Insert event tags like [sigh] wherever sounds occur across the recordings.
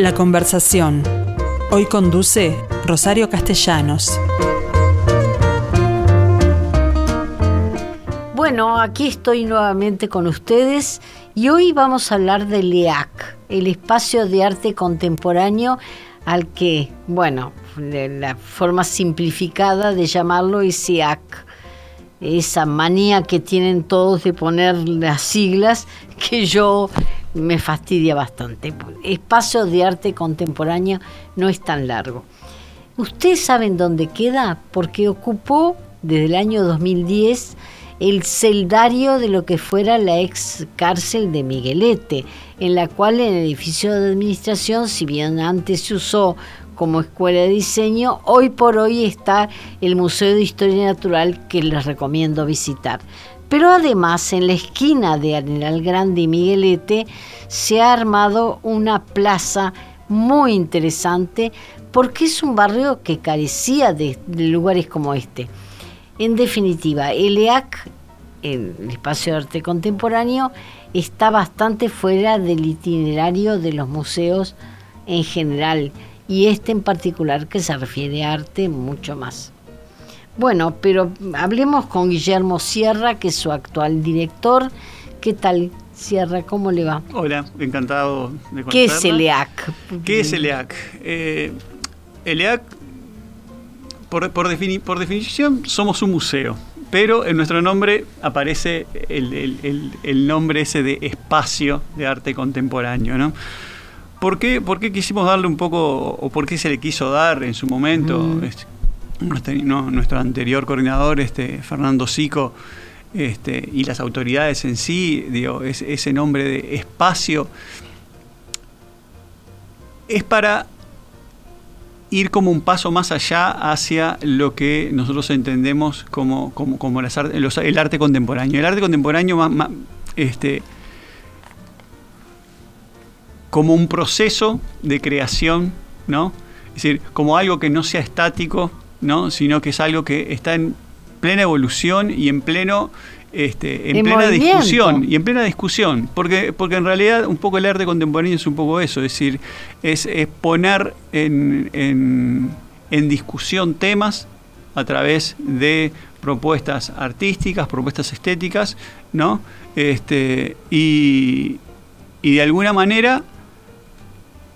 La conversación. Hoy conduce Rosario Castellanos. Bueno, aquí estoy nuevamente con ustedes y hoy vamos a hablar del EAC, el espacio de arte contemporáneo al que, bueno, la forma simplificada de llamarlo es EAC. Esa manía que tienen todos de poner las siglas que yo me fastidia bastante. Espacio de arte contemporáneo no es tan largo. ¿Ustedes saben dónde queda? Porque ocupó desde el año 2010 el celdario de lo que fuera la ex cárcel de Miguelete, en la cual el edificio de administración, si bien antes se usó como escuela de diseño, hoy por hoy está el Museo de Historia Natural que les recomiendo visitar. Pero además en la esquina de Arenal Grande y Miguelete se ha armado una plaza muy interesante porque es un barrio que carecía de, lugares como este. En definitiva, el EAC, el espacio de arte contemporáneo, está bastante fuera del itinerario de los museos en general y este en particular que se refiere a arte mucho más. Bueno, pero hablemos con Guillermo Sierra, que es su actual director. ¿Qué tal, Sierra? ¿Cómo le va? Hola, encantado de ¿Qué es el EAC? ¿Qué es el EAC? Eh, el EAC, por, por, definición, somos un museo, pero en nuestro nombre aparece el, nombre ese de espacio de arte contemporáneo, ¿no? ¿Por qué, ¿Por qué, quisimos darle un poco, o por qué se le quiso dar en su momento? Nuestro, anterior coordinador, este, Fernando Sico, este, y las autoridades en sí, digo, ese nombre de espacio, es para ir como un paso más allá hacia lo que nosotros entendemos como, como, el arte contemporáneo. El arte contemporáneo más, este, como un proceso de creación, ¿no? Es decir, como algo que no sea estático, ¿no? sino que es algo que está en plena evolución y en pleno este, en, plena discusión y en plena discusión. Porque porque en realidad un poco el arte contemporáneo es un poco eso es decir es, poner en, en, discusión temas a través de propuestas artísticas propuestas estéticas no este y, y de alguna manera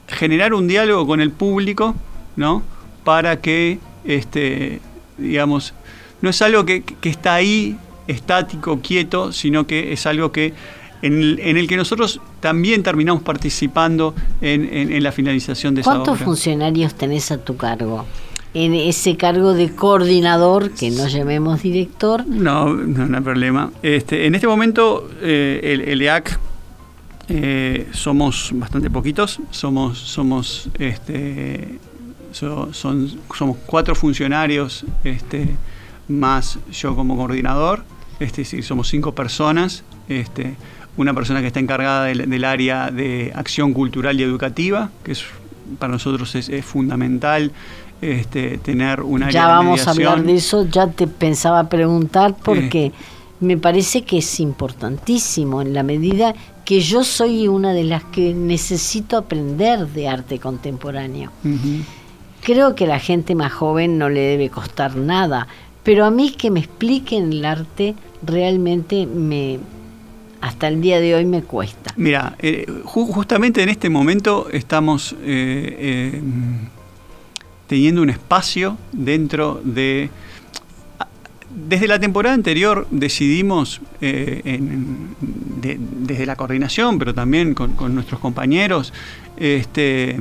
generar un diálogo con el público no para que este, digamos, no es algo que, está ahí estático, quieto, sino que es algo que en el, que nosotros también terminamos participando en, la finalización de esa obra. ¿Cuántos funcionarios tenés a tu cargo? En ese cargo de coordinador, que no llamemos director. No, no, hay problema. Este, en este momento, eh, el, EAC eh, somos bastante poquitos, somos, somos este, son, somos cuatro funcionarios, este, más yo como coordinador, este, es decir, somos cinco personas, este, una persona que está encargada del, área de acción cultural y educativa, que es, para nosotros es, fundamental este, tener un área Ya vamos a hablar de eso, ya te pensaba preguntar porque me parece que es importantísimo en la medida que yo soy una de las que necesito aprender de arte contemporáneo. Creo que a la gente más joven no le debe costar nada, pero a mí que me expliquen el arte realmente me hasta el día de hoy me cuesta. Mira, eh, justamente en este momento estamos eh, eh, teniendo un espacio dentro de... Desde la temporada anterior decidimos, desde la coordinación, pero también con, con nuestros compañeros, este,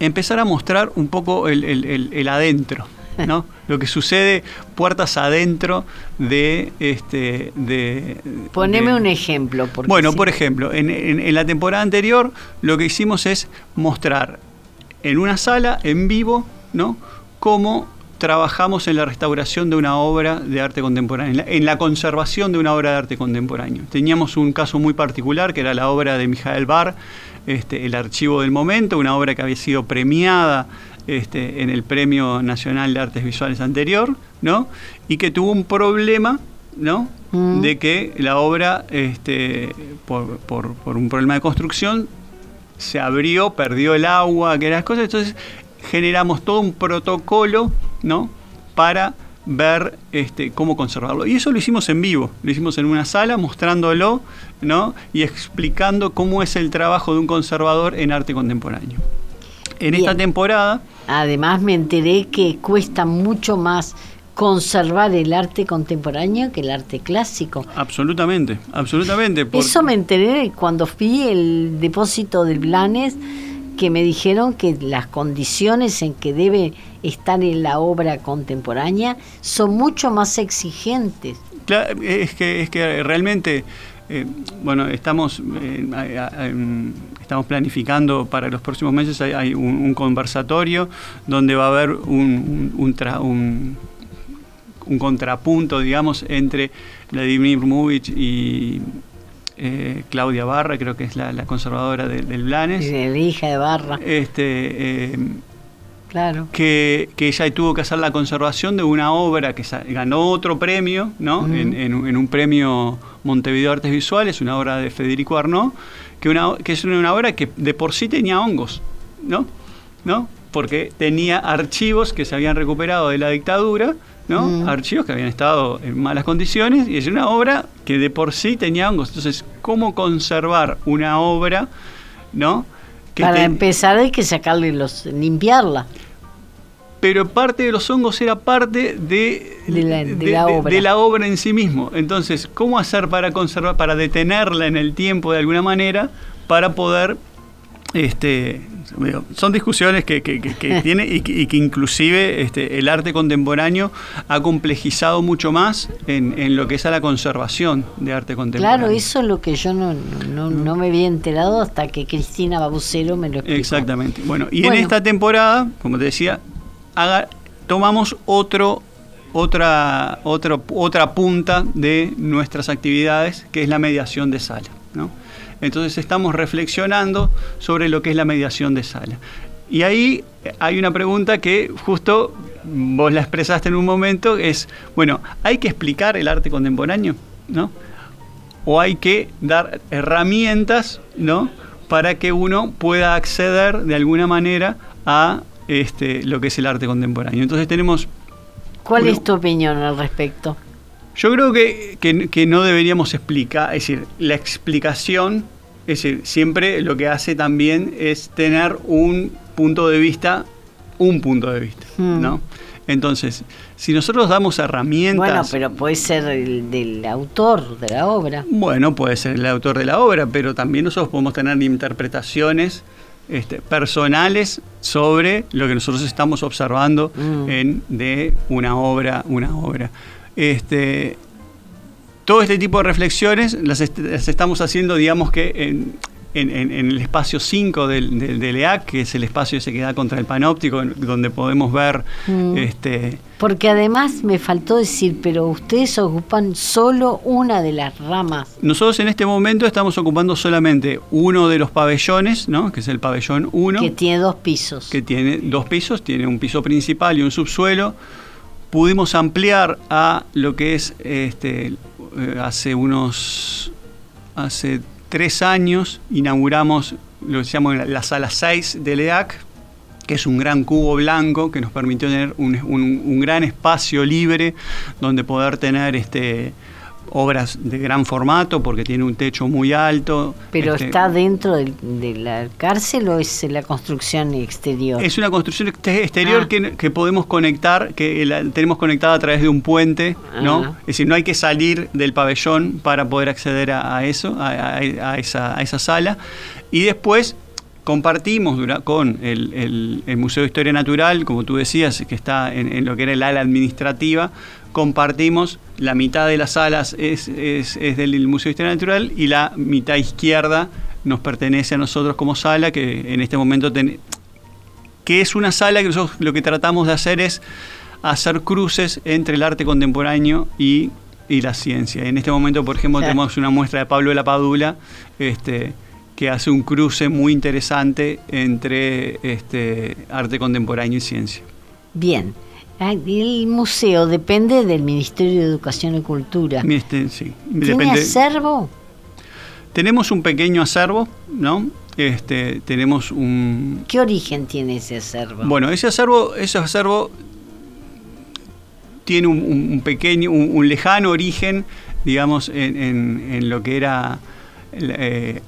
empezar a mostrar un poco el, adentro, ¿no? [laughs] Lo que sucede puertas adentro de este de poneme un ejemplo bueno por ejemplo en, la temporada anterior lo que hicimos es mostrar en una sala en vivo no cómo trabajamos en la restauración de una obra de arte contemporáneo, en la, conservación de una obra de arte contemporáneo. Teníamos un caso muy particular que era la obra de Mijael Bar, este, El Archivo del Momento, una obra que había sido premiada este, en el Premio Nacional de Artes Visuales anterior, ¿no? Y que tuvo un problema, ¿no? De que la obra, este, por, un problema de construcción, se abrió, perdió el agua, que las cosas. Entonces generamos todo un protocolo, ¿no? Para ver este, cómo conservarlo. Y eso lo hicimos en vivo, lo hicimos en una sala mostrándolo ¿no? y explicando cómo es el trabajo de un conservador en arte contemporáneo. En esta temporada... Además me enteré que cuesta mucho más conservar el arte contemporáneo que el arte clásico. Absolutamente, absolutamente. Eso me enteré cuando fui el depósito de Blanes que me dijeron que las condiciones en que debe estar en la obra contemporánea son mucho más exigentes. Claro, es que, es que realmente, eh, bueno, estamos, eh, estamos planificando para los próximos meses, hay, un, conversatorio donde va a haber un, un, un contrapunto, digamos, entre Vladimir Movich y eh, Claudia Barra, creo que es la, conservadora del Blanes. La hija de Barra. Este, eh, claro. Que, ella tuvo que hacer la conservación de una obra que ganó otro premio, ¿no? en, un premio Montevideo Artes Visuales, una obra de Federico Arnaud, que, una, que es una obra que de por sí tenía hongos, ¿no? ¿no? Porque tenía archivos que se habían recuperado de la dictadura ¿no? Mm. Archivos que habían estado en malas condiciones y es una obra que de por sí tenía hongos. Entonces, ¿cómo conservar una obra, ¿no? Para empezar hay que sacarle los, limpiarla. Pero parte de los hongos era parte de, la, obra. de la obra en sí mismo. Entonces, ¿cómo hacer para conservar, para detenerla en el tiempo de alguna manera, para poder este, son discusiones que, [laughs] tiene y que, inclusive este, el arte contemporáneo ha complejizado mucho más en, lo que es a la conservación de arte contemporáneo. Claro, eso es lo que yo no, no, me había enterado hasta que Cristina Babucero me lo explicó. Exactamente. Bueno, y en esta temporada, como te decía, tomamos otro otra, otra, otra punta de nuestras actividades, que es la mediación de sala. ¿no? Entonces estamos reflexionando sobre lo que es la mediación de sala. Y ahí hay una pregunta que justo vos la expresaste en un momento, es, bueno, ¿hay que explicar el arte contemporáneo? ¿No? O hay que dar herramientas, ¿no? Para que uno pueda acceder de alguna manera a este, lo que es el arte contemporáneo. Entonces tenemos... ¿Cuál es tu opinión al respecto? Yo creo que, que, no deberíamos explicar, es decir, la explicación, es decir, siempre lo que hace también es tener un punto de vista, un punto de vista, hmm. ¿no? Entonces, si nosotros damos herramientas... Bueno, pero puede ser el del autor de la obra. Bueno, puede ser el autor de la obra, pero también nosotros podemos tener interpretaciones este, personales sobre lo que nosotros estamos observando hmm. en, de una obra, una obra. Este, todo este tipo de reflexiones las, estamos haciendo, digamos que en, el espacio 5 del, EAC, que es el espacio ese que da contra el panóptico, donde podemos ver... Mm. Este, Porque además me faltó decir, pero ustedes ocupan solo una de las ramas. Nosotros en este momento estamos ocupando solamente uno de los pabellones, ¿no? que es el pabellón 1. Que tiene dos pisos. Que tiene dos pisos, tiene un piso principal y un subsuelo pudimos ampliar a lo que es este, eh, hace unos hace tres años inauguramos lo que se llama la sala 6 del EAC, que es un gran cubo blanco que nos permitió tener un, un gran espacio libre donde poder tener este, obras de gran formato porque tiene un techo muy alto. ¿Pero este, está dentro de, la cárcel o es la construcción exterior? Es una construcción exterior ah. que, podemos conectar, que la tenemos conectada a través de un puente, ¿no? Ah. Es decir, no hay que salir del pabellón para poder acceder a, eso, a, esa, esa sala. Y después compartimos con el, Museo de Historia Natural, como tú decías, que está en, en, lo que era el ala administrativa, compartimos, la mitad de las salas es, del Museo de Historia Natural y la mitad izquierda nos pertenece a nosotros como sala, que en este momento que es una sala que nosotros lo que tratamos de hacer es hacer cruces entre el arte contemporáneo y, la ciencia. En este momento, por ejemplo, tenemos una muestra de Pablo de la Padula, este, que hace un cruce muy interesante entre este, arte contemporáneo y ciencia. Bien. El museo depende del Ministerio de Educación y Cultura. sí, ¿Tiene acervo? Tenemos un pequeño acervo, ¿no? este, tenemos un... ¿Qué origen tiene ese acervo? Bueno, ese acervo, ese acervo tiene un, pequeño, un, lejano origen, digamos, en, lo que era eh,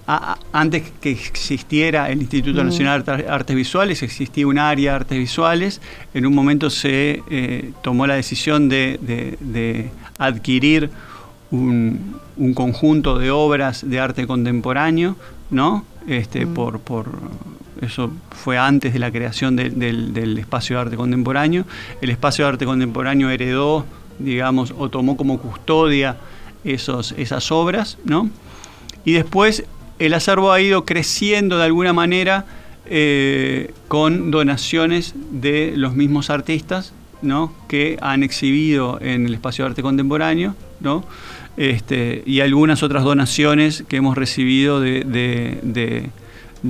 antes que existiera el Instituto Nacional de Artes Visuales, existía un área de artes visuales. En un momento se eh, tomó la decisión de, adquirir un, un, conjunto de obras de arte contemporáneo, ¿no? este, mm. por, por, eso fue antes de la creación del, espacio de arte contemporáneo. El espacio de arte contemporáneo heredó, digamos, o tomó como custodia esos, esas obras, ¿no? Y después el acervo ha ido creciendo de alguna manera eh, con donaciones de los mismos artistas, ¿no? Que han exhibido en el espacio de arte contemporáneo, ¿no? Este, y algunas otras donaciones que hemos recibido de,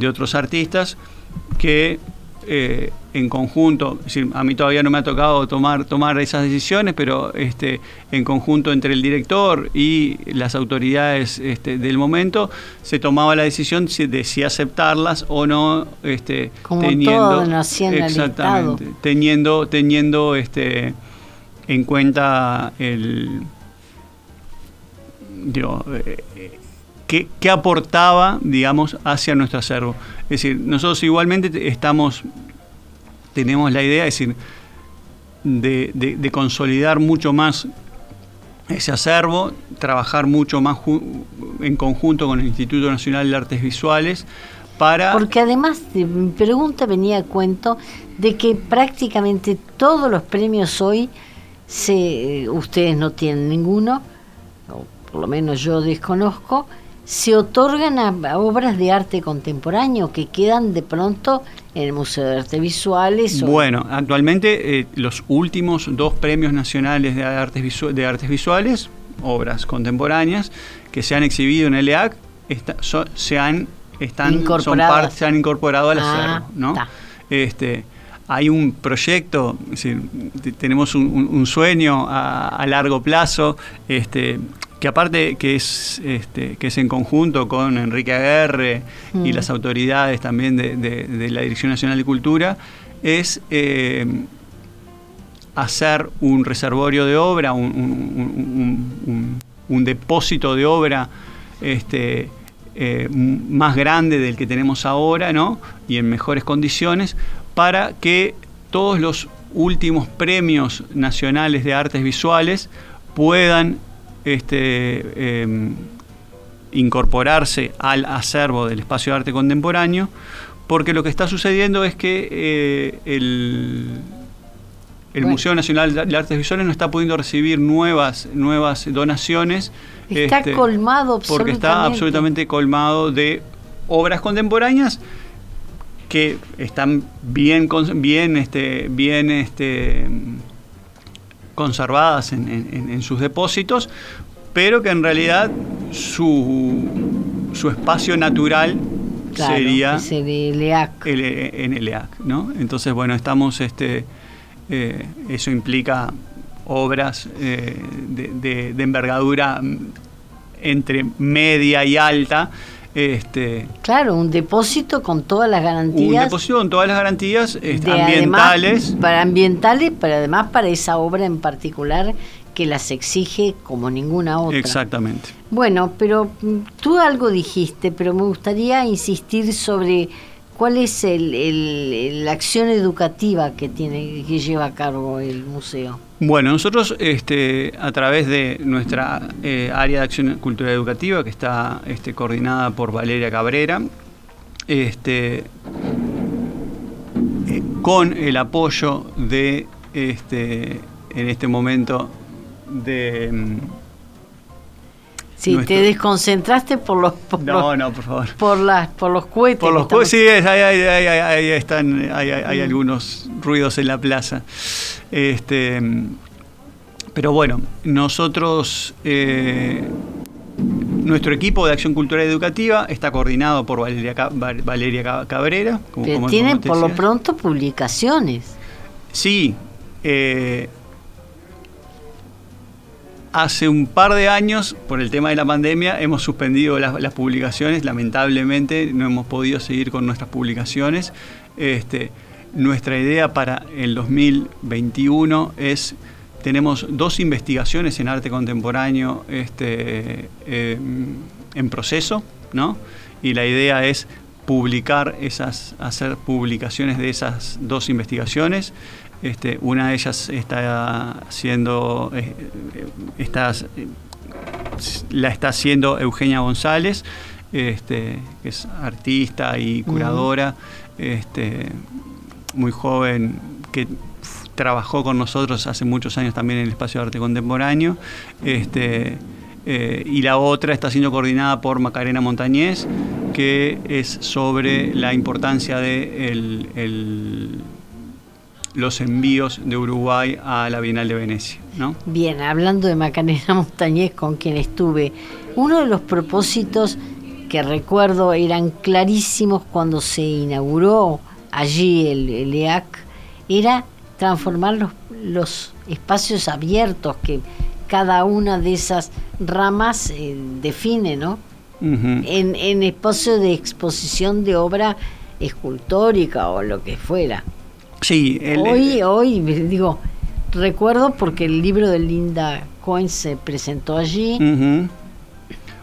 otros artistas que eh, en conjunto, a mí todavía no me ha tocado tomar, tomar esas decisiones, pero este, en conjunto entre el director y las autoridades este, del momento, se tomaba la decisión de si aceptarlas o no, este, teniendo, exactamente, teniendo, teniendo este, en cuenta el digo, eh, ¿qué, aportaba, digamos, hacia nuestro acervo. Es decir, nosotros igualmente estamos, tenemos la idea, decir, de, consolidar mucho más ese acervo, trabajar mucho más en conjunto con el Instituto Nacional de Artes Visuales para... Porque además, mi pregunta venía a cuento de que prácticamente todos los premios hoy, se, ustedes no tienen ninguno, por lo menos yo desconozco, se otorgan a, obras de arte contemporáneo que quedan de pronto en el Museo de Arte Visuales. Bueno, actualmente eh, los últimos dos premios nacionales de artes, de artes visuales, obras contemporáneas, que se han exhibido en el EAC, se han están se han incorporado al ah, acervo, ¿no? Este, hay un proyecto, tenemos un, sueño a, a, largo plazo, este, que aparte que es, este, que es en conjunto con Enrique Aguerre y mm. las autoridades también de, la Dirección Nacional de Cultura, es eh, hacer un reservorio de obra, un, depósito de obra este, eh, más grande del que tenemos ahora, ¿no? Y en mejores condiciones, para que todos los últimos premios nacionales de artes visuales puedan este, em, incorporarse al acervo del espacio de arte contemporáneo, porque lo que está sucediendo es que eh, el, el Museo Nacional de Artes Visuales no está pudiendo recibir nuevas, nuevas donaciones. Está este, colmado Porque está absolutamente colmado de obras contemporáneas que están bien, bien, este, bien este, conservadas en, sus depósitos, pero que en realidad su, su espacio natural sería de LEAC. El, en el EAC, ¿no? Entonces, bueno, estamos, este, eh, eso implica obras eh, de, de, envergadura entre media y alta, este, claro, un depósito con todas las garantías. Un depósito con todas las garantías este, ambientales. para ambientales, pero además para esa obra en particular que las exige como ninguna otra. Exactamente. Bueno, pero mm, tú algo dijiste, pero me gustaría insistir sobre cuál es el, la acción educativa que tiene que lleva a cabo el museo. Bueno, nosotros este, a través de nuestra eh, área de acción cultural educativa, que está este, coordinada por Valeria Cabrera, este, con el apoyo de, en este momento, de Sí, te desconcentraste por los por no, no, por favor. Por las por los cohetes. Por los cohetes, sí, ahí, están, hay, mm. algunos ruidos en la plaza. Este, pero bueno, nosotros, eh, nuestro equipo de acción cultural educativa está coordinado por Valeria, Valeria Cabrera. Como, tienen por lo pronto publicaciones. Sí. Eh, hace un par de años, por el tema de la pandemia, hemos suspendido las, publicaciones. Lamentablemente no hemos podido seguir con nuestras publicaciones. Este, nuestra idea para el 2021 es, tenemos dos investigaciones en arte contemporáneo este, em, en proceso, ¿no? Y la idea es publicar esas, hacer publicaciones de esas dos investigaciones. Este, una de ellas está haciendo, eh, la está haciendo Eugenia González, este, que es artista y curadora, este, muy joven, que trabajó con nosotros hace muchos años también en el espacio de arte contemporáneo. Este, eh, y la otra está siendo coordinada por Macarena Montañez, que es sobre la importancia de el los envíos de Uruguay a la Bienal de Venecia. ¿no? Bien, hablando de Macarena [laughs] Montañez, con quien estuve, uno de los propósitos que recuerdo eran clarísimos cuando se inauguró allí el, EAC, era transformar los, los, espacios abiertos que cada una de esas ramas eh, define, ¿no? en, en espacio de exposición de obra escultórica o lo que fuera. Sí, hoy, hoy, digo, recuerdo porque el libro de Linda Cohen se presentó allí.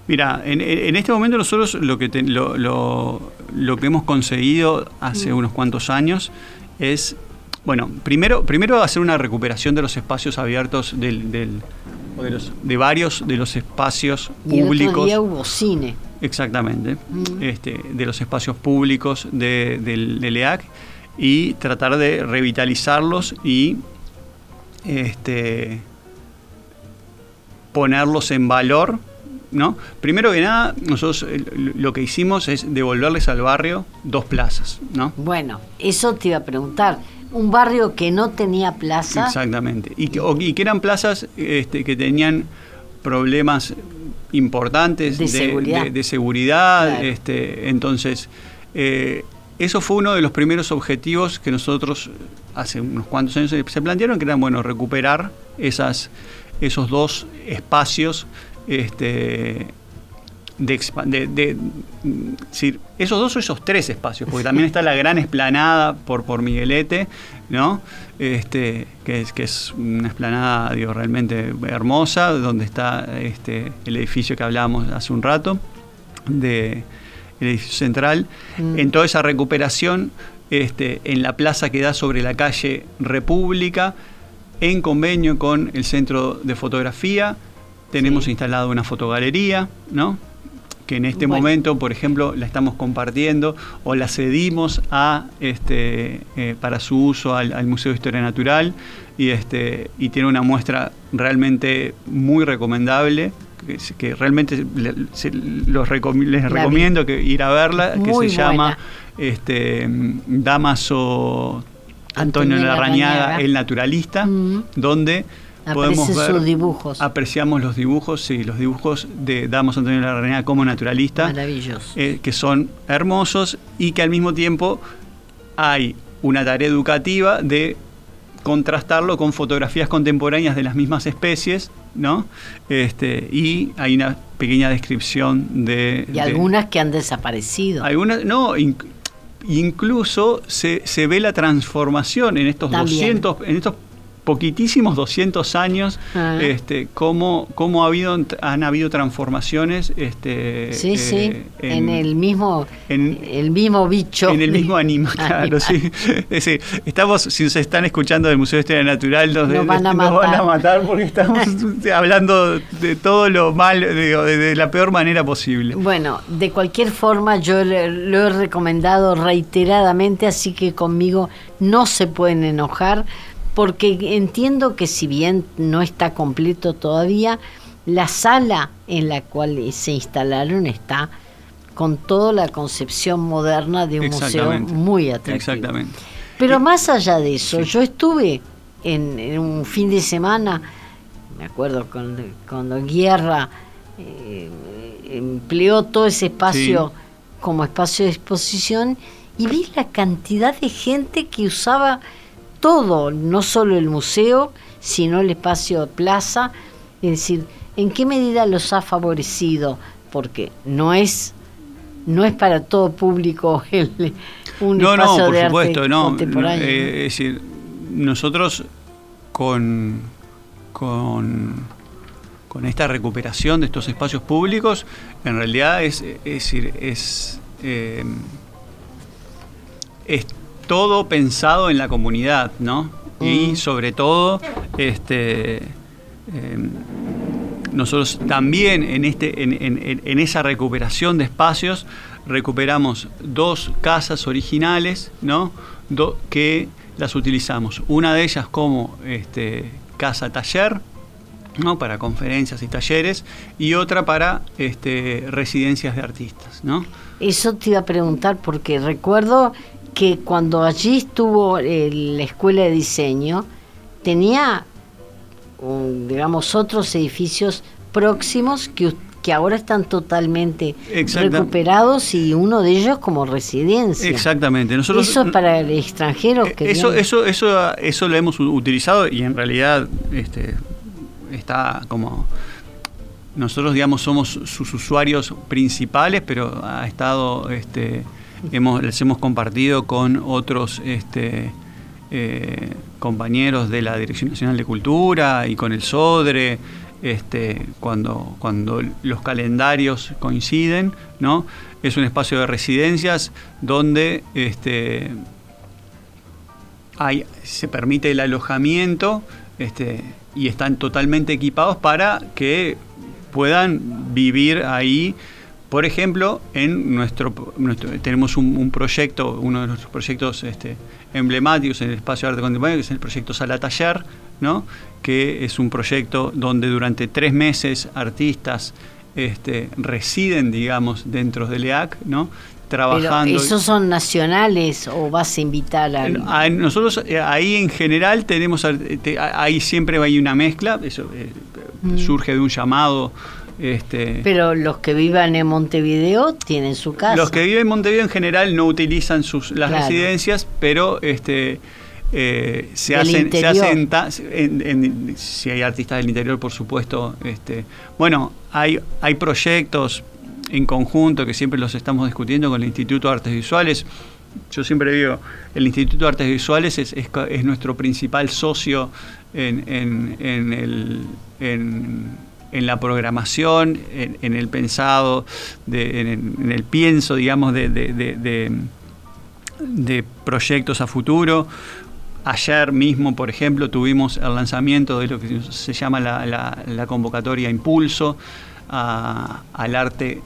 Mira, en, este momento nosotros lo que, lo, lo, que hemos conseguido hace mm. unos cuantos años es, bueno, primero, primero hacer una recuperación de los espacios abiertos del, del de, los, de, varios de los espacios públicos. Y hubo cine. Exactamente, mm. este, de los espacios públicos de, del, del EAC y tratar de revitalizarlos y este, ponerlos en valor. ¿no? Primero que nada, nosotros eh, lo que hicimos es devolverles al barrio dos plazas. ¿no? Bueno, eso te iba a preguntar. Un barrio que no tenía plaza. Exactamente. Y que, que eran plazas este, que tenían problemas importantes de, seguridad. De, seguridad este, entonces, eh, eso fue uno de los primeros objetivos que nosotros hace unos cuantos años se plantearon, que eran, bueno, recuperar esas, esos dos espacios este, de, de, esos dos o esos tres espacios, porque también está la gran esplanada por, por Miguelete, ¿no? Este, que, es, que es una esplanada digo, realmente hermosa, donde está este, el edificio que hablábamos hace un rato, de el edificio central, mm. en toda esa recuperación este, en la plaza que da sobre la calle República, en convenio con el Centro de Fotografía, tenemos instalado una fotogalería, ¿no? que en este momento, por ejemplo, la estamos compartiendo o la cedimos a, este, eh, para su uso al, al, Museo de Historia Natural y, este, y tiene una muestra realmente muy recomendable que, realmente los les recomiendo que ir a verla, que se llama este, Damaso Antonio Larrañaga, el naturalista, mm. donde podemos ver, sus dibujos. apreciamos los dibujos, sí, los dibujos de Damaso Antonio Larrañaga como naturalista, eh, que son hermosos y que al mismo tiempo hay una tarea educativa de contrastarlo con fotografías contemporáneas de las mismas especies, ¿no? Este, y hay una pequeña descripción de... Y algunas que han desaparecido. Algunas, no, incluso se, se, ve la transformación en estos 200, en estos poquitísimos 200 años, ah. este, cómo, cómo ha habido, han habido transformaciones. Este, sí, sí, eh, en, el mismo, en, el mismo bicho. En el mismo animal, [laughs] claro, sí. [laughs] estamos, si se están escuchando del Museo de Historia Natural, nos, van, a matar. porque estamos [laughs] hablando de todo lo mal, de, la peor manera posible. Bueno, de cualquier forma, yo lo he recomendado reiteradamente, así que conmigo no se pueden enojar porque entiendo que si bien no está completo todavía, la sala en la cual se instalaron está con toda la concepción moderna de un museo muy atractivo. Exactamente. Pero más allá de eso, yo estuve en, un fin de semana, me acuerdo cuando, Guerra eh, empleó todo ese espacio como espacio de exposición y vi la cantidad de gente que usaba todo, no solo el museo, sino el espacio plaza, Es decir, ¿en qué medida los ha favorecido? Porque no es no es para todo público [laughs] el, un no, espacio no, por de supuesto, arte no. contemporáneo. Eh, es decir, nosotros con, con, con esta recuperación de estos espacios públicos, en realidad es, es es, eh, es todo pensado en la comunidad, ¿no? Y Mm. sobre todo, este, eh, nosotros también en, este, en, en- en esa recuperación de espacios recuperamos dos casas originales, ¿no? Do- que las utilizamos. Una de ellas como este, casa taller, ¿no? para conferencias y talleres, y otra para este, residencias de artistas. ¿no? Eso te iba a preguntar porque recuerdo que cuando allí estuvo eh, la escuela de diseño tenía, un, digamos, otros edificios próximos que, que ahora están totalmente recuperados y uno de ellos como residencia. Exactamente. Nosotros, Eso es para el extranjero Eh, que Eso, viene. eso, eso, eso lo hemos utilizado y en realidad este, está como nosotros digamos somos sus usuarios principales, pero ha estado este, hemos, les hemos compartido con otros este, eh, compañeros de la Dirección Nacional de Cultura y con el SODRE, este, cuando, cuando los calendarios coinciden, ¿no? Es un espacio de residencias donde este, hay, se permite el alojamiento este, y están totalmente equipados para que puedan vivir ahí. Por ejemplo, en nuestro, nuestro- tenemos un, un proyecto, uno de nuestros proyectos este, emblemáticos en el espacio de arte contemporáneo, que es el proyecto Sala Taller, ¿no? que es un proyecto donde durante tres meses artistas este, residen, digamos, dentro del EAC, ¿no? Pero trabajando. esos son nacionales o vas a invitar a Nosotros eh, ahí en general tenemos, a- ahí siempre hay una mezcla, eso eh, Mm. surge de un llamado. Este, Pero los que vivan en Montevideo tienen su casa. los que viven en Montevideo en general no utilizan sus, las Claro. residencias, pero este, eh, se, hacen, se hacen, en- en- si hay artistas del interior, por supuesto. Este, bueno, hay, hay proyectos en conjunto que siempre los estamos discutiendo con el Instituto de Artes Visuales. Yo siempre digo, el Instituto de Artes Visuales es, es, es nuestro principal socio en, en, en el, en, en la programación, en, el pensado, de, en, en, el, pienso, digamos, de, de, de, de, proyectos a futuro. Ayer mismo, por ejemplo, tuvimos el lanzamiento de lo que se llama la, la, la convocatoria Impulso a, al arte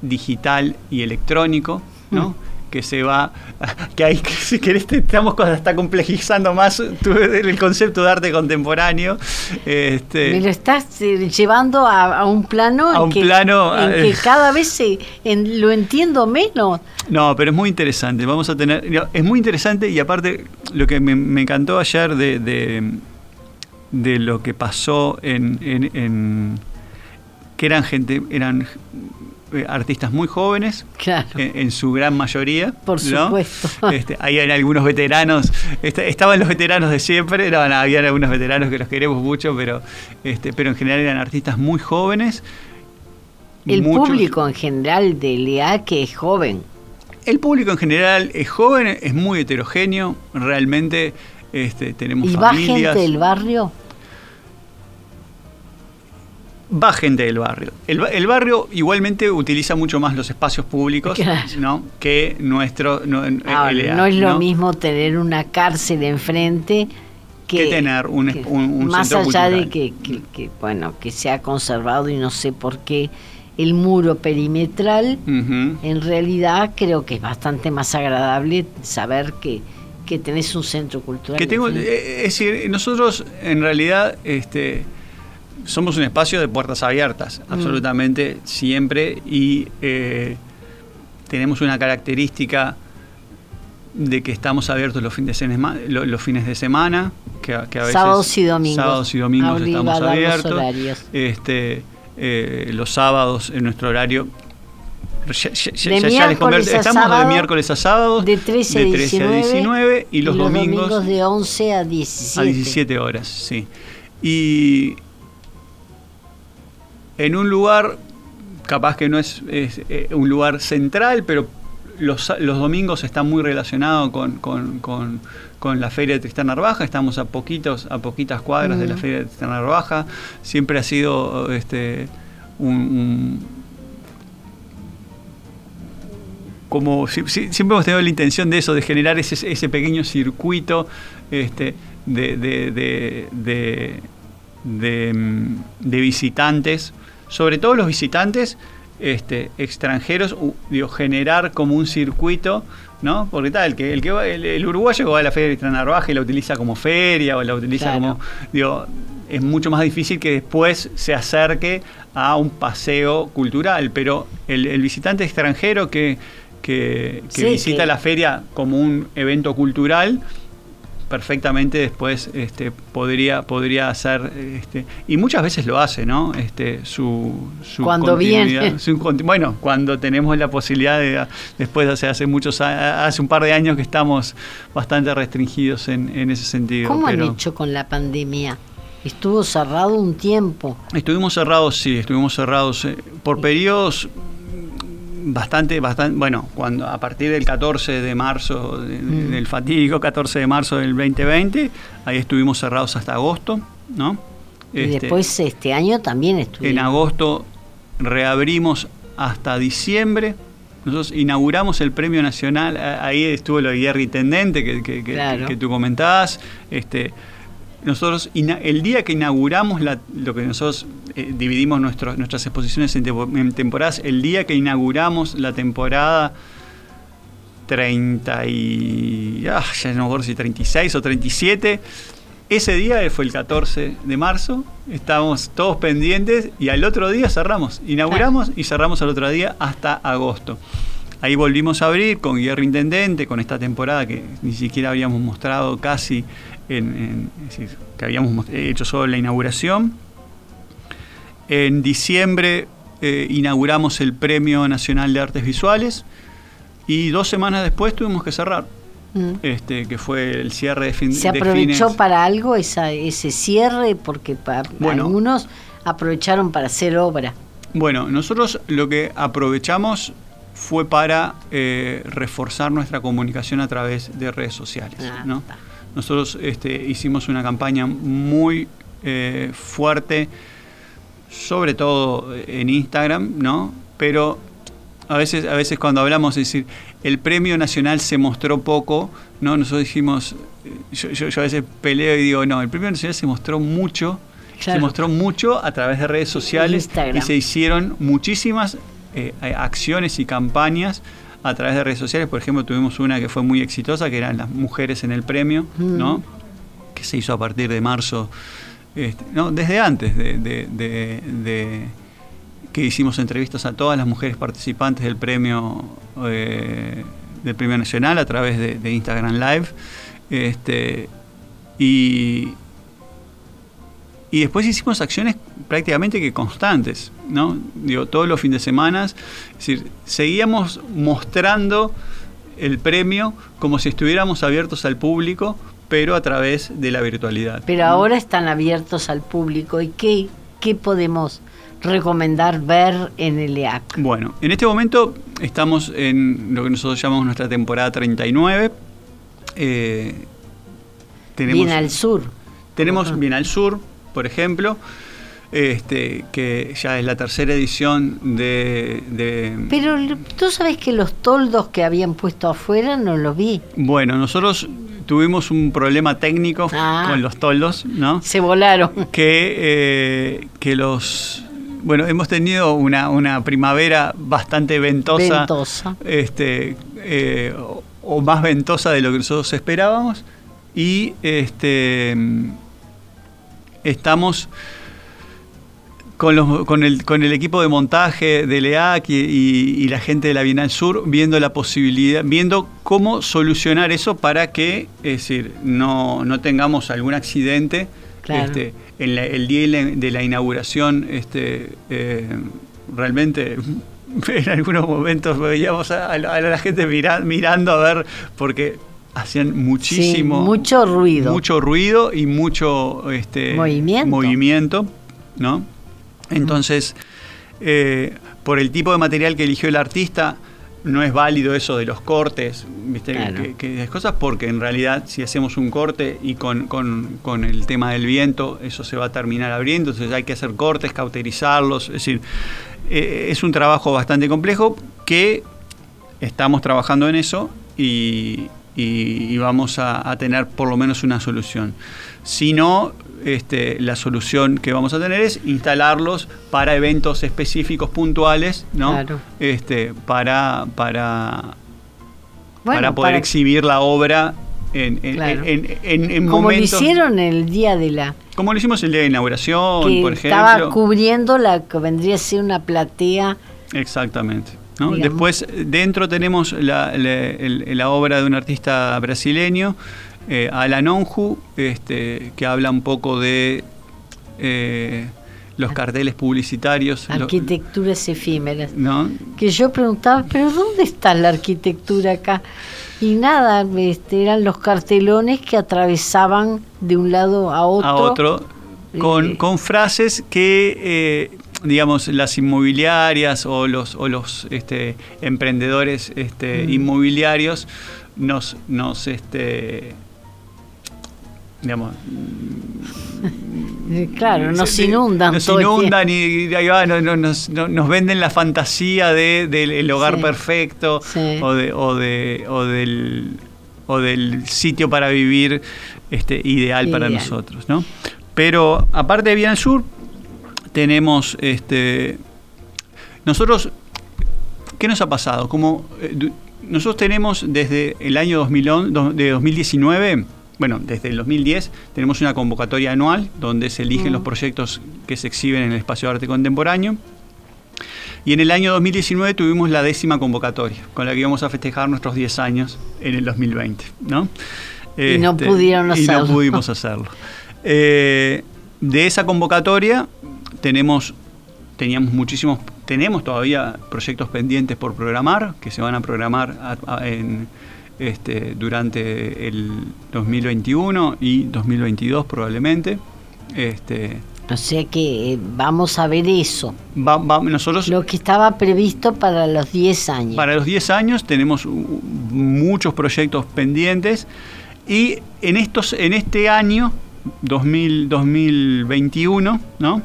digital y electrónico, ¿no? Mm que se va, [laughs] que ahí, si querés, estamos hasta complejizando más el concepto de arte contemporáneo. Este, Me lo estás eh, llevando a, a un plano a en, un que, plano, en que cada vez se, en, lo entiendo menos. No, pero es muy interesante. Vamos a tener, es muy interesante y aparte lo que me, me encantó ayer de, de, de, lo que pasó en, en, en que eran gente, eran artistas muy jóvenes, claro. en, en, su gran mayoría. Por supuesto. ¿no? [laughs] Este, hay algunos veteranos, este, estaban los veteranos de siempre, no, no, había algunos veteranos que los queremos mucho, pero, este, pero en general eran artistas muy jóvenes. El muchos, público en general de LEA que es joven. El público en general es joven, es muy heterogéneo, realmente este, tenemos ¿Y familias. va gente del barrio? Va gente del barrio. El, el, barrio igualmente utiliza mucho más los espacios públicos claro. ¿no? que nuestro. No, Ahora, LA, no es lo ¿no? mismo tener una cárcel enfrente que, que tener un, que, un, un más allá cultural. de que, bueno que se ha conservado y no sé por qué el muro perimetral uh -huh. en realidad creo que es bastante más agradable saber que que tenés un centro cultural que tengo eh, es decir nosotros en realidad este somos un espacio de puertas abiertas, mm. absolutamente siempre, y eh, tenemos una característica de que estamos abiertos los fines de semana, los, los fines de semana que, que, a veces sábados y domingos, sábados y domingos estamos abiertos. Este, eh, los sábados en nuestro horario ya, ya, ya, ya les estamos sábado, de miércoles a sábados de 13, de 13 19, a 19 y los, y los domingos, domingos de 11 a 17 a 17 horas sí y en un lugar, capaz que no es, es, eh, un lugar central, pero los, los domingos está muy relacionado con, con, con, con la Feria de Tristán Narvaja, estamos a poquitos, a poquitas cuadras de la Mm. Feria de Tristán Narvaja, siempre ha sido este un, un- como si- si- siempre hemos tenido la intención de eso, de generar ese, ese pequeño circuito este, de, de, de, mm, de visitantes, sobre todo los visitantes este, extranjeros, u- digo, generar como un circuito, ¿no? Porque tal, el que, el, que va- el, el uruguayo que va a la feria de Narvaja y la utiliza como feria o la utiliza Claro. como, digo, es mucho más difícil que después se acerque a un paseo cultural, pero el, el visitante extranjero que, que, que Sí, visita la feria como un evento cultural, perfectamente después este, podría, podría hacer, este, y muchas veces lo hace, ¿no? Este, su, su Cuando viene. su bueno, cuando tenemos la posibilidad de, después hace, hace muchos hace un par de años que estamos bastante restringidos en, en ese sentido. ¿Cómo pero- han hecho con la pandemia? Estuvo cerrado un tiempo. Estuvimos cerrados, sí, estuvimos cerrados eh, por periodos bastante, bastante, bueno, cuando a partir del 14 de marzo, de- Mm. del fatídico 14 de marzo del 2020, ahí estuvimos cerrados hasta agosto, ¿no? Y Este, después este año también estuvimos. en agosto reabrimos hasta diciembre. Nosotros inauguramos el Premio Nacional, ahí estuvo lo de Guerra Intendente que, que- que- que tú comentabas. Este, nosotros, el día que inauguramos la- lo que nosotros eh, dividimos nuestras exposiciones en, en temporadas, el día que inauguramos la temporada 30 y. ah, ya no me acuerdo si 36 o 37. Ese día fue el 14 de marzo, estábamos todos pendientes y al otro día cerramos. Inauguramos y cerramos al otro día hasta agosto. Ahí volvimos a abrir con Guerra Intendente, con esta temporada que ni siquiera habíamos mostrado casi, en, en- es decir, que habíamos mos- hecho solo la inauguración. En diciembre eh, inauguramos el Premio Nacional de Artes Visuales y dos semanas después tuvimos que cerrar, Mm. este, que fue el cierre de fin ¿Se aprovechó para algo esa, ese cierre? Porque Bueno. algunos aprovecharon para hacer obra. Bueno, nosotros lo que aprovechamos fue para eh, reforzar nuestra comunicación a través de redes sociales. Ah, ¿no? está. Nosotros este, hicimos una campaña muy eh, fuerte, sobre todo en Instagram, ¿no? Pero a veces, a veces cuando hablamos, es decir, el premio nacional se mostró poco, ¿no? Nosotros dijimos, eh, yo, yo- yo a veces peleo y digo, no, el premio nacional se mostró mucho, se mostró mucho a través de redes sociales Instagram. y se hicieron muchísimas eh, acciones y campañas a través de redes sociales. Por ejemplo, tuvimos una que fue muy exitosa, que eran las mujeres en el premio, Mm. ¿no? Que se hizo a partir de marzo, este, no, desde antes de, de- de- de que hicimos entrevistas a todas las mujeres participantes del premio eh, del premio nacional a través de, de Instagram Live. Este, y, y después hicimos acciones prácticamente que constantes, ¿no? Digo, todos los fines de semana. Es decir, seguíamos mostrando el premio como si estuviéramos abiertos al público, pero a través de la virtualidad. Pero ¿no? ahora están abiertos al público. ¿Y qué, qué podemos recomendar ver en el EAC? Bueno, en este momento estamos en lo que nosotros llamamos nuestra temporada 39. Eh, Bien al sur. Tenemos. Bien al Sur, por ejemplo, este, que ya es la tercera edición de, de- Pero tú sabes que los toldos que habían puesto afuera no los vi. Bueno, nosotros tuvimos un problema técnico Ah. con los toldos, ¿no? Se volaron. Que, eh, que los... Bueno, hemos tenido una, una primavera bastante ventosa. Ventosa. Este, eh, o, o más ventosa de lo que nosotros esperábamos. Y este estamos con, los, con, el, con el equipo de montaje de LEAC y, y- y la gente de la Bienal Sur viendo la posibilidad, viendo cómo solucionar eso para que, es decir, no, no tengamos algún accidente. Claro. Este, en la- el día de la- inauguración, este, eh, realmente [laughs] en algunos momentos veíamos a, a la a la gente mira- mirando a ver, porque hacían muchísimo Sí, mucho ruido. mucho ruido y mucho este, Movimiento. movimiento, ¿no? Entonces, eh, por el tipo de material que eligió el artista, no es válido eso de los cortes, ¿viste? Que, que, cosas, porque en realidad si hacemos un corte y con, con, el tema del viento, eso se va a terminar abriendo, entonces hay que hacer cortes, cauterizarlos, es decir, eh, es un trabajo bastante complejo que estamos trabajando en eso y, y, vamos a, tener por lo menos una solución. Si no, este, la solución que vamos a tener es instalarlos para eventos específicos puntuales, ¿no? Este, para, para, para poder exhibir la obra en, en, Como lo hicieron el día de la... Como lo hicimos el día de inauguración, por ejemplo. Estaba cubriendo la que vendría a ser una platea. Exactamente. Después, dentro tenemos la, obra de un artista brasileño, eh, Alan Onju, este, que habla un poco de eh, los carteles publicitarios. Arquitecturas efímeras. Que yo preguntaba, ¿pero dónde está la arquitectura acá? Y nada, este, eran los cartelones que atravesaban de un lado a otro. A otro, con, con frases que eh, digamos, las inmobiliarias o los, o los este, emprendedores este, mm. inmobiliarios nos, nos este, digamos, [laughs] Claro, nos inundan. Nos inundan y, nos, venden la fantasía de, del hogar perfecto O, de, o, de, o, del, o del sitio para vivir este, ideal, para nosotros. ¿no? Pero aparte de Bien Sur, tenemos este nosotros ¿qué nos ha pasado? Como eh, nosotros tenemos desde el año 2011, de 2019, bueno, desde el 2010 tenemos una convocatoria anual donde se eligen los proyectos que se exhiben en el espacio de arte contemporáneo. Y en el año 2019 tuvimos la décima convocatoria, con la que íbamos a festejar nuestros 10 años en el 2020, ¿no? y no este, pudieron hacerlo. Y no pudimos [laughs] hacerlo. Eh, de esa convocatoria tenemos, teníamos muchísimos, tenemos todavía proyectos pendientes por programar, que se van a programar en, este, durante el 2021 y 2022 probablemente. Este, o sea que eh, vamos a ver eso. nosotros, Lo que estaba previsto para los 10 años. Para los 10 años tenemos muchos proyectos pendientes y en, estos, en este año, 2000, 2021, ¿no?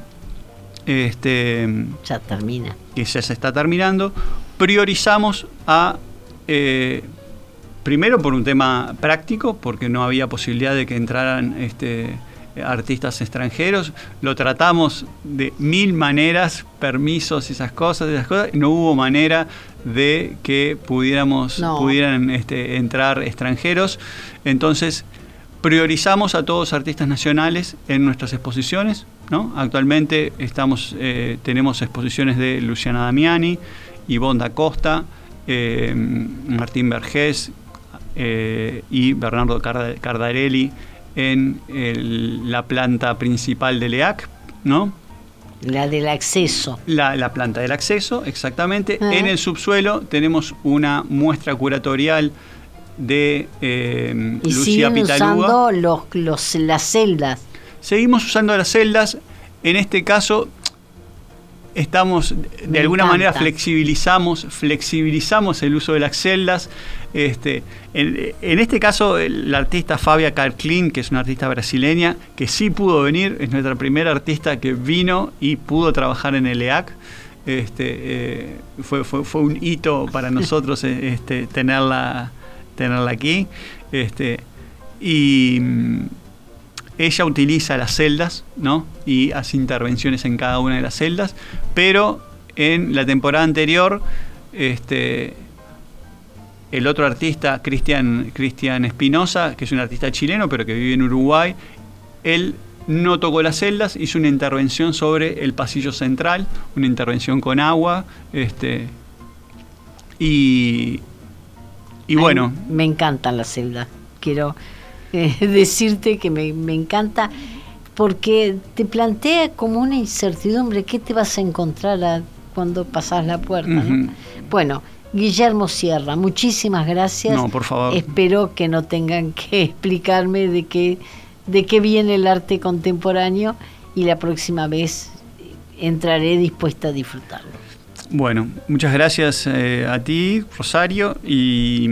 Este, ya termina. que ya se está terminando, priorizamos a, eh, primero por un tema práctico, porque no había posibilidad de que entraran este, artistas extranjeros, lo tratamos de mil maneras, permisos y esas cosas, esas cosas, no hubo manera de que pudiéramos, pudieran este, entrar extranjeros, entonces priorizamos a todos artistas nacionales en nuestras exposiciones, Actualmente estamos, eh, tenemos exposiciones de Luciana Damiani, Ivonne da Costa, eh, Martín Vergés eh, y Bernardo Cardarelli en la planta principal de LEAC, ¿no? La del acceso. La, planta del acceso, exactamente. Ah. En el subsuelo tenemos una muestra curatorial de eh, ¿Y Lucía siguen usando los, las celdas. Seguimos usando las celdas, en este caso estamos de alguna manera flexibilizamos flexibilizamos el uso de las celdas. Este, en, este caso la artista Fabia Carclin que es una artista brasileña que sí pudo venir es nuestra primera artista que vino y pudo trabajar en el EAC este, eh, fue, fue, un hito para nosotros [laughs] este, tenerla tenerla aquí este, y ella utiliza las celdas, ¿no? Y hace intervenciones en cada una de las celdas, pero en la temporada anterior, este, el otro artista, Cristian, Cristian Espinosa, que es un artista chileno, pero que vive en Uruguay, él no tocó las celdas, hizo una intervención sobre el pasillo central, una intervención con agua, este, y, y bueno. Me encantan las celdas. Quiero eh, [laughs] decirte que me, encanta porque te plantea como una incertidumbre, ¿qué te vas a encontrar cuando pasas la puerta? Bueno, Guillermo Sierra, muchísimas gracias. No, por favor. Espero que no tengan [laughs] que explicarme de qué, de qué viene el arte contemporáneo y la próxima vez entraré dispuesta a disfrutarlo. Bueno, muchas gracias eh, a ti, Rosario, y,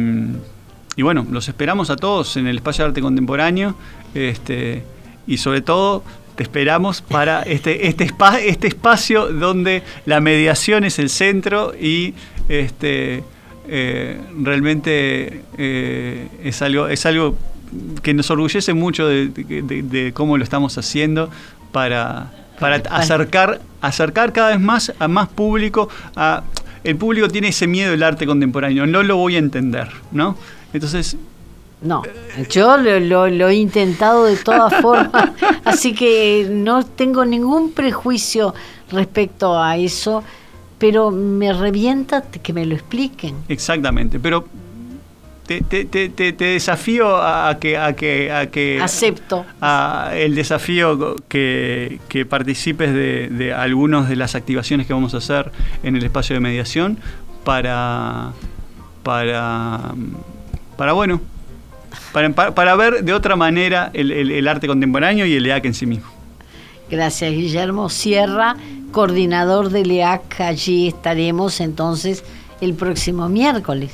y, bueno, los esperamos a todos en el Espacio de Arte Contemporáneo, este, y sobre todo te esperamos para [laughs] este, este, este espacio donde la mediación es el centro y este, eh, realmente eh, es, algo, es algo que nos orgullece mucho de, cómo lo estamos haciendo para, para acercar, acercar cada vez más a más público. A, el público tiene ese miedo del arte contemporáneo, no lo voy a entender, ¿no? Entonces... No, yo lo, lo he intentado de todas [laughs] formas, así que no tengo ningún prejuicio respecto a eso pero me revienta que me lo expliquen. Exactamente, pero te, te, te, te desafío a que, a que, a que acepto a el desafío que, que participes de, de algunas de las activaciones que vamos a hacer en el espacio de mediación para para para bueno para, para, ver de otra manera el, el, el arte contemporáneo y el EAC en sí mismo. Gracias, Guillermo Sierra coordinador de LEAC. Allí estaremos entonces el próximo miércoles.